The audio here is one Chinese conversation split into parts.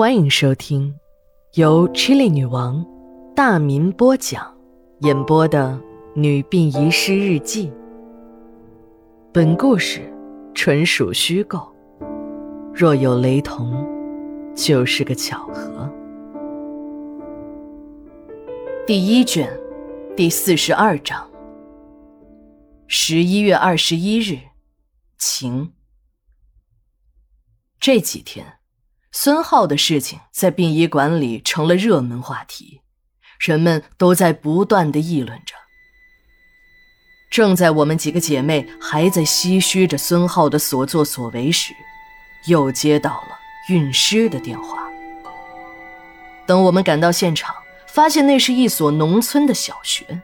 欢迎收听由 Chili 女王大民播讲、演播的《女病遗失日记》。本故事纯属虚构，若有雷同，就是个巧合。第一卷，第四十二章。十一月二十一日，晴。这几天。孙浩的事情在殡仪馆里成了热门话题，人们都在不断的议论着。正在我们几个姐妹还在唏嘘着孙浩的所作所为时，又接到了运尸的电话。等我们赶到现场，发现那是一所农村的小学，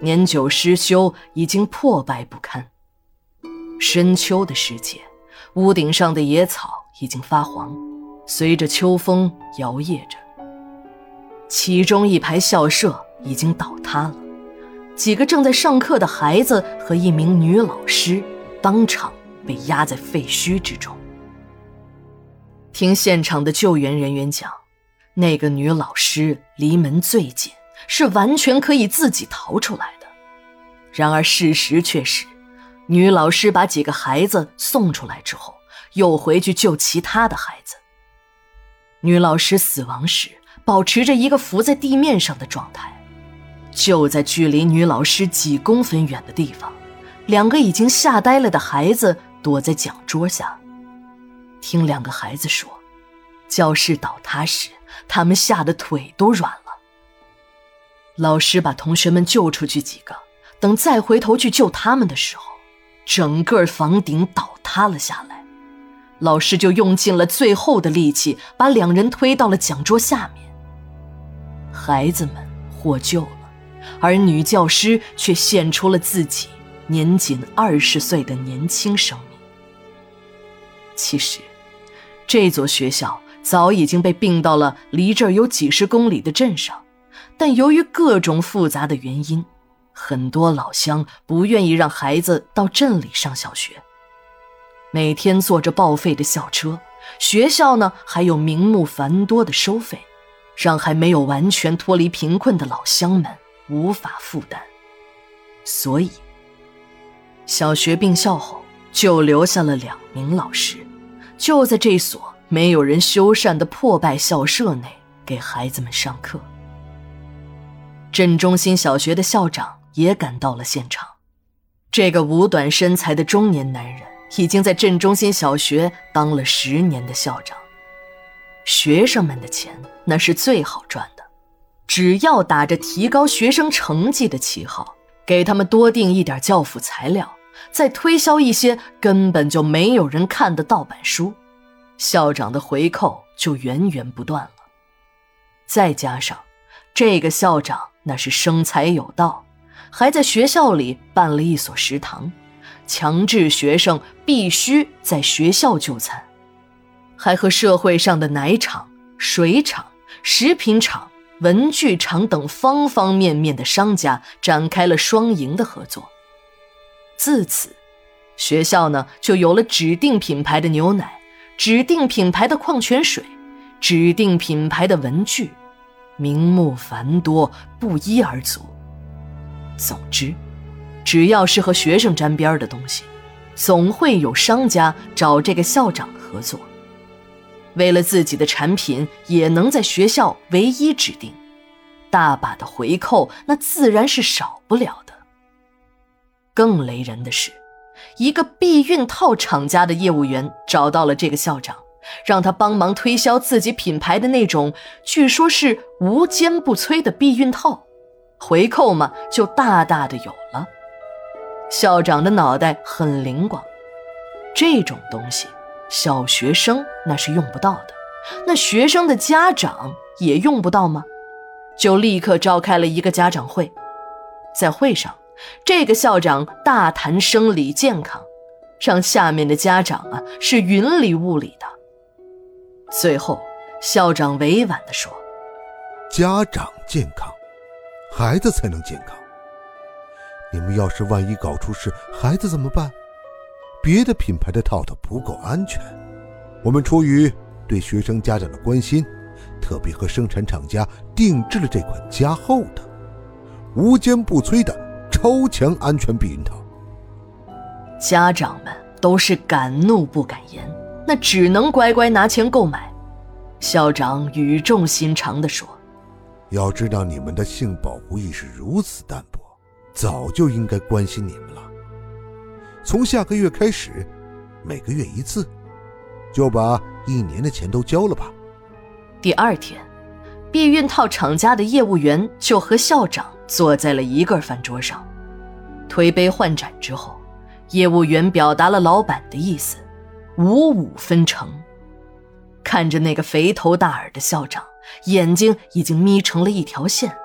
年久失修，已经破败不堪。深秋的时节，屋顶上的野草已经发黄。随着秋风摇曳着，其中一排校舍已经倒塌了，几个正在上课的孩子和一名女老师当场被压在废墟之中。听现场的救援人员讲，那个女老师离门最近，是完全可以自己逃出来的。然而事实却是，女老师把几个孩子送出来之后，又回去救其他的孩子。女老师死亡时保持着一个浮在地面上的状态，就在距离女老师几公分远的地方，两个已经吓呆了的孩子躲在讲桌下。听两个孩子说，教室倒塌时，他们吓得腿都软了。老师把同学们救出去几个，等再回头去救他们的时候，整个房顶倒塌了下来。老师就用尽了最后的力气，把两人推到了讲桌下面。孩子们获救了，而女教师却献出了自己年仅二十岁的年轻生命。其实，这座学校早已经被并到了离这儿有几十公里的镇上，但由于各种复杂的原因，很多老乡不愿意让孩子到镇里上小学。每天坐着报废的校车，学校呢还有名目繁多的收费，让还没有完全脱离贫困的老乡们无法负担。所以，小学并校后就留下了两名老师，就在这所没有人修缮的破败校舍内给孩子们上课。镇中心小学的校长也赶到了现场，这个五短身材的中年男人。已经在镇中心小学当了十年的校长，学生们的钱那是最好赚的，只要打着提高学生成绩的旗号，给他们多订一点教辅材料，再推销一些根本就没有人看的盗版书，校长的回扣就源源不断了。再加上，这个校长那是生财有道，还在学校里办了一所食堂。强制学生必须在学校就餐，还和社会上的奶厂、水厂、食品厂、文具厂等方方面面的商家展开了双赢的合作。自此，学校呢就有了指定品牌的牛奶、指定品牌的矿泉水、指定品牌的文具，名目繁多，不一而足。总之。只要是和学生沾边的东西，总会有商家找这个校长合作。为了自己的产品也能在学校唯一指定，大把的回扣那自然是少不了的。更雷人的是，一个避孕套厂家的业务员找到了这个校长，让他帮忙推销自己品牌的那种，据说是无坚不摧的避孕套，回扣嘛就大大的有了。校长的脑袋很灵光，这种东西，小学生那是用不到的，那学生的家长也用不到吗？就立刻召开了一个家长会，在会上，这个校长大谈生理健康，让下面的家长啊是云里雾里的。最后，校长委婉地说：“家长健康，孩子才能健康。”你们要是万一搞出事，孩子怎么办？别的品牌的套套不够安全，我们出于对学生家长的关心，特别和生产厂家定制了这款加厚的、无坚不摧的超强安全避孕套。家长们都是敢怒不敢言，那只能乖乖拿钱购买。校长语重心长地说：“要知道你们的性保护意识如此淡薄，早就应该关心你们了。从下个月开始，每个月一次，就把一年的钱都交了吧。”第二天，避孕套厂家的业务员就和校长坐在了一个饭桌上，推杯换盏之后，业务员表达了老板的意思：五五分成。看着那个肥头大耳的校长，眼睛已经眯成了一条线。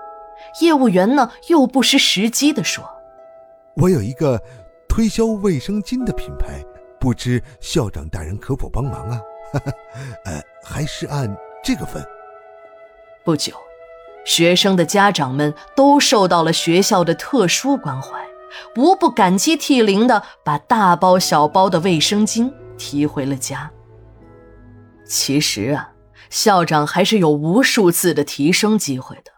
业务员呢，又不失时机地说：“我有一个推销卫生巾的品牌，不知校长大人可否帮忙啊？呃，还是按这个分。”不久，学生的家长们都受到了学校的特殊关怀，无不感激涕零地把大包小包的卫生巾提回了家。其实啊，校长还是有无数次的提升机会的，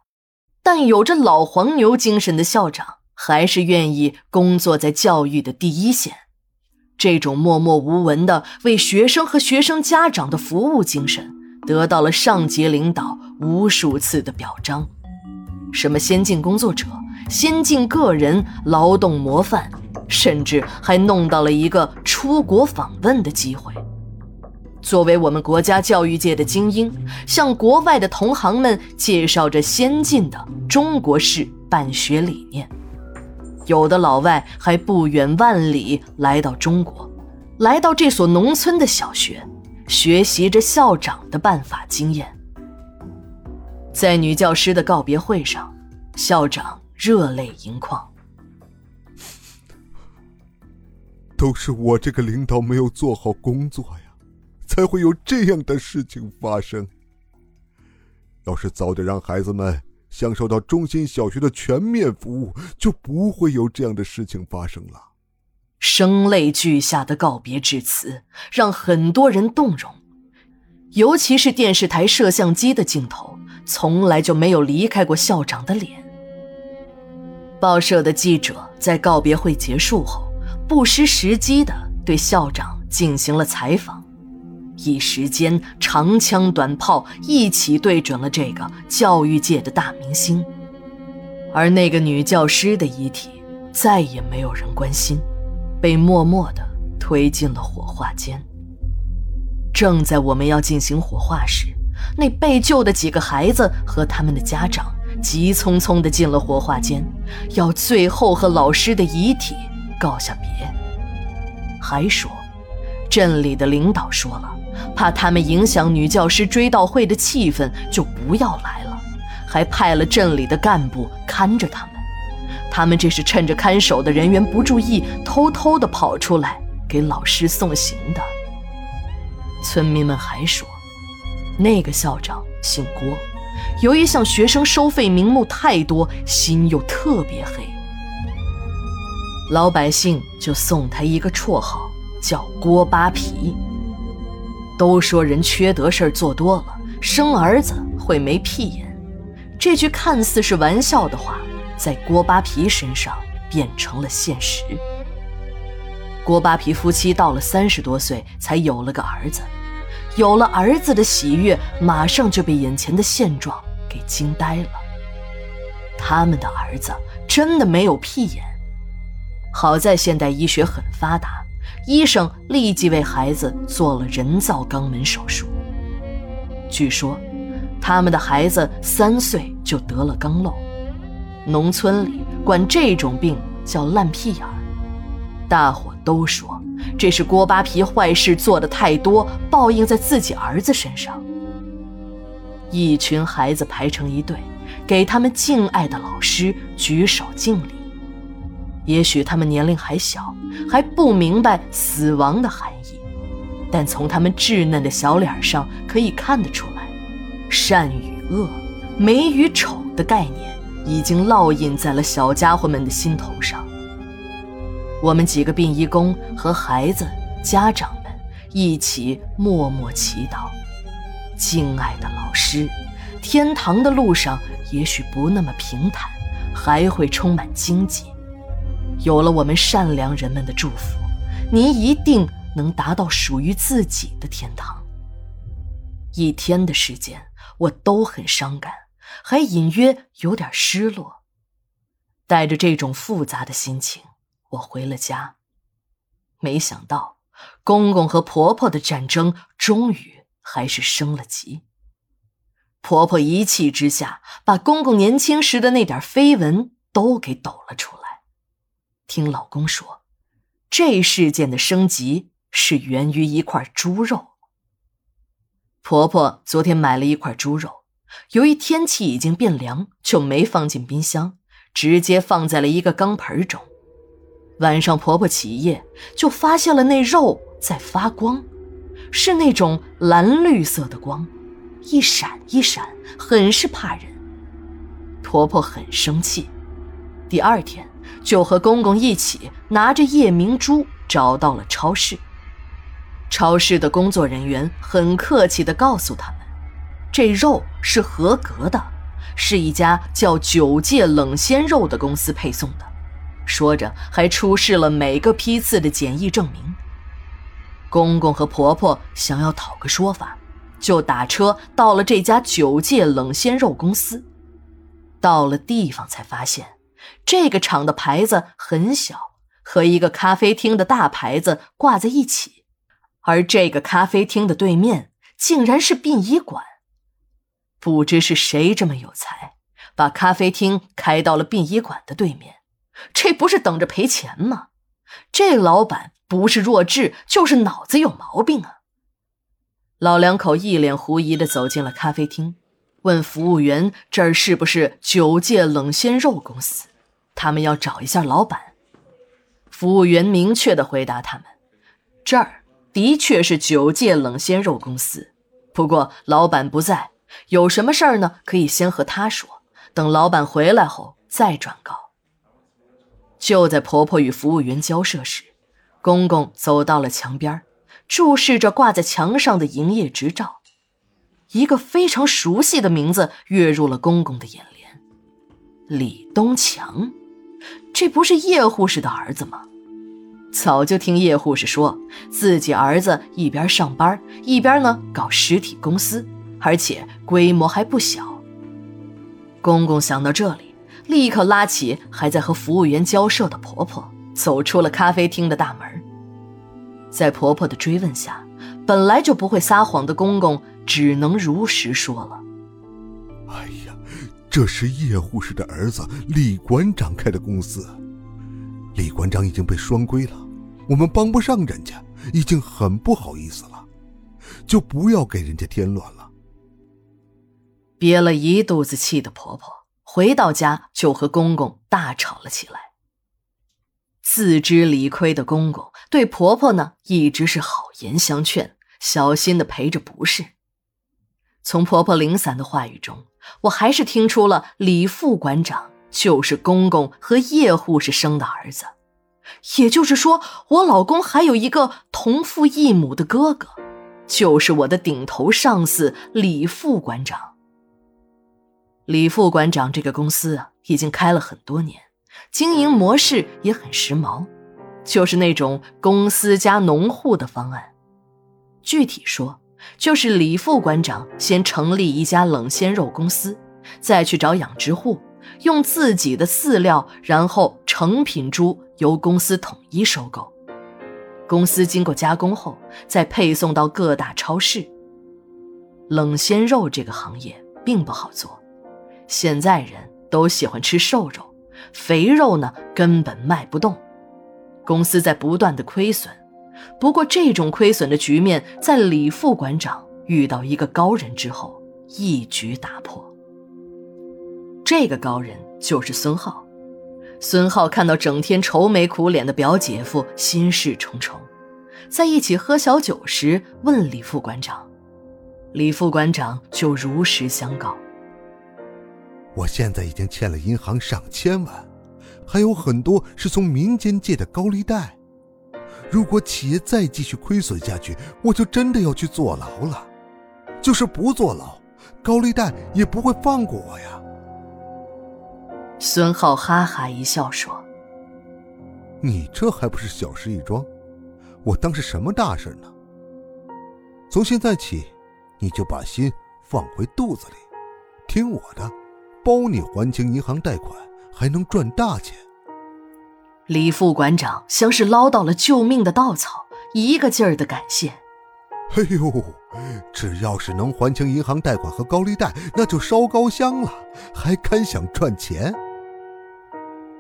但有着老黄牛精神的校长还是愿意工作在教育的第一线。这种默默无闻的为学生和学生家长的服务精神，得到了上级领导无数次的表彰，什么先进工作者、先进个人、劳动模范，甚至还弄到了一个出国访问的机会。作为我们国家教育界的精英，向国外的同行们介绍着先进的中国式办学理念。有的老外还不远万里来到中国，来到这所农村的小学，学习着校长的办法经验。在女教师的告别会上，校长热泪盈眶：“都是我这个领导没有做好工作呀。”才会有这样的事情发生。要是早点让孩子们享受到中心小学的全面服务，就不会有这样的事情发生了。声泪俱下的告别致辞让很多人动容，尤其是电视台摄像机的镜头，从来就没有离开过校长的脸。报社的记者在告别会结束后，不失时机的对校长进行了采访。一时间，长枪短炮一起对准了这个教育界的大明星，而那个女教师的遗体再也没有人关心，被默默地推进了火化间。正在我们要进行火化时，那被救的几个孩子和他们的家长急匆匆地进了火化间，要最后和老师的遗体告下别，还说，镇里的领导说了。怕他们影响女教师追悼会的气氛，就不要来了。还派了镇里的干部看着他们。他们这是趁着看守的人员不注意，偷偷的跑出来给老师送行的。村民们还说，那个校长姓郭，由于向学生收费名目太多，心又特别黑，老百姓就送他一个绰号，叫郭扒皮。都说人缺德事儿做多了，生儿子会没屁眼。这句看似是玩笑的话，在郭扒皮身上变成了现实。郭扒皮夫妻到了三十多岁才有了个儿子，有了儿子的喜悦，马上就被眼前的现状给惊呆了。他们的儿子真的没有屁眼。好在现代医学很发达。医生立即为孩子做了人造肛门手术。据说，他们的孩子三岁就得了肛瘘，农村里管这种病叫烂屁眼儿。大伙都说这是锅巴皮坏事做的太多，报应在自己儿子身上。一群孩子排成一队，给他们敬爱的老师举手敬礼。也许他们年龄还小，还不明白死亡的含义，但从他们稚嫩的小脸上可以看得出来，善与恶、美与丑的概念已经烙印在了小家伙们的心头上。我们几个殡仪工和孩子、家长们一起默默祈祷，敬爱的老师，天堂的路上也许不那么平坦，还会充满荆棘。有了我们善良人们的祝福，您一定能达到属于自己的天堂。一天的时间，我都很伤感，还隐约有点失落。带着这种复杂的心情，我回了家。没想到，公公和婆婆的战争终于还是升了级。婆婆一气之下，把公公年轻时的那点绯闻都给抖了出来。听老公说，这事件的升级是源于一块猪肉。婆婆昨天买了一块猪肉，由于天气已经变凉，就没放进冰箱，直接放在了一个钢盆中。晚上婆婆起夜，就发现了那肉在发光，是那种蓝绿色的光，一闪一闪，很是怕人。婆婆很生气，第二天。就和公公一起拿着夜明珠找到了超市。超市的工作人员很客气地告诉他们，这肉是合格的，是一家叫九界冷鲜肉的公司配送的。说着还出示了每个批次的检疫证明。公公和婆婆想要讨个说法，就打车到了这家九界冷鲜肉公司。到了地方才发现。这个厂的牌子很小，和一个咖啡厅的大牌子挂在一起，而这个咖啡厅的对面竟然是殡仪馆。不知是谁这么有才，把咖啡厅开到了殡仪馆的对面，这不是等着赔钱吗？这老板不是弱智，就是脑子有毛病啊！老两口一脸狐疑地走进了咖啡厅，问服务员：“这儿是不是九界冷鲜肉公司？”他们要找一下老板。服务员明确的回答他们：“这儿的确是九界冷鲜肉公司，不过老板不在，有什么事儿呢？可以先和他说，等老板回来后再转告。”就在婆婆与服务员交涉时，公公走到了墙边，注视着挂在墙上的营业执照，一个非常熟悉的名字跃入了公公的眼帘：李东强。这不是叶护士的儿子吗？早就听叶护士说自己儿子一边上班一边呢搞实体公司，而且规模还不小。公公想到这里，立刻拉起还在和服务员交涉的婆婆，走出了咖啡厅的大门。在婆婆的追问下，本来就不会撒谎的公公只能如实说了。这是叶护士的儿子李馆长开的公司，李馆长已经被双规了，我们帮不上人家，已经很不好意思了，就不要给人家添乱了。憋了一肚子气的婆婆回到家就和公公大吵了起来。自知理亏的公公对婆婆呢一直是好言相劝，小心的陪着不是。从婆婆零散的话语中。我还是听出了李副馆长就是公公和叶护士生的儿子，也就是说，我老公还有一个同父异母的哥哥，就是我的顶头上司李副馆长。李副馆长这个公司啊，已经开了很多年，经营模式也很时髦，就是那种公司加农户的方案。具体说。就是李副馆长先成立一家冷鲜肉公司，再去找养殖户，用自己的饲料，然后成品猪由公司统一收购，公司经过加工后再配送到各大超市。冷鲜肉这个行业并不好做，现在人都喜欢吃瘦肉，肥肉呢根本卖不动，公司在不断的亏损。不过，这种亏损的局面在李副馆长遇到一个高人之后一举打破。这个高人就是孙浩。孙浩看到整天愁眉苦脸的表姐夫，心事重重，在一起喝小酒时问李副馆长，李副馆长就如实相告：“我现在已经欠了银行上千万，还有很多是从民间借的高利贷。”如果企业再继续亏损下去，我就真的要去坐牢了。就是不坐牢，高利贷也不会放过我呀。孙浩哈哈一笑说：“你这还不是小事一桩，我当是什么大事呢？从现在起，你就把心放回肚子里，听我的，包你还清银行贷款，还能赚大钱。”李副馆长像是捞到了救命的稻草，一个劲儿的感谢。哎呦，只要是能还清银行贷款和高利贷，那就烧高香了，还敢想赚钱？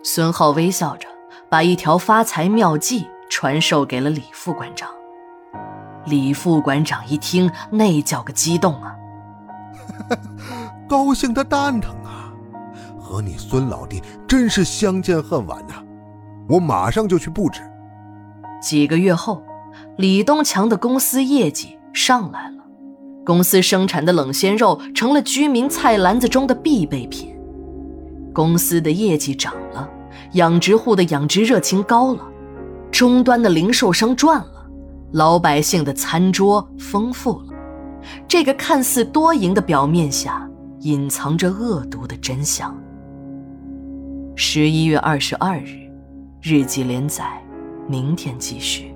孙浩微笑着，把一条发财妙计传授给了李副馆长。李副馆长一听，那叫个激动啊！高兴的蛋疼啊！和你孙老弟真是相见恨晚呐！我马上就去布置。几个月后，李东强的公司业绩上来了，公司生产的冷鲜肉成了居民菜篮子中的必备品。公司的业绩涨了，养殖户的养殖热情高了，终端的零售商赚了，老百姓的餐桌丰富了。这个看似多赢的表面下，隐藏着恶毒的真相。十一月二十二日，日记连载，明天继续。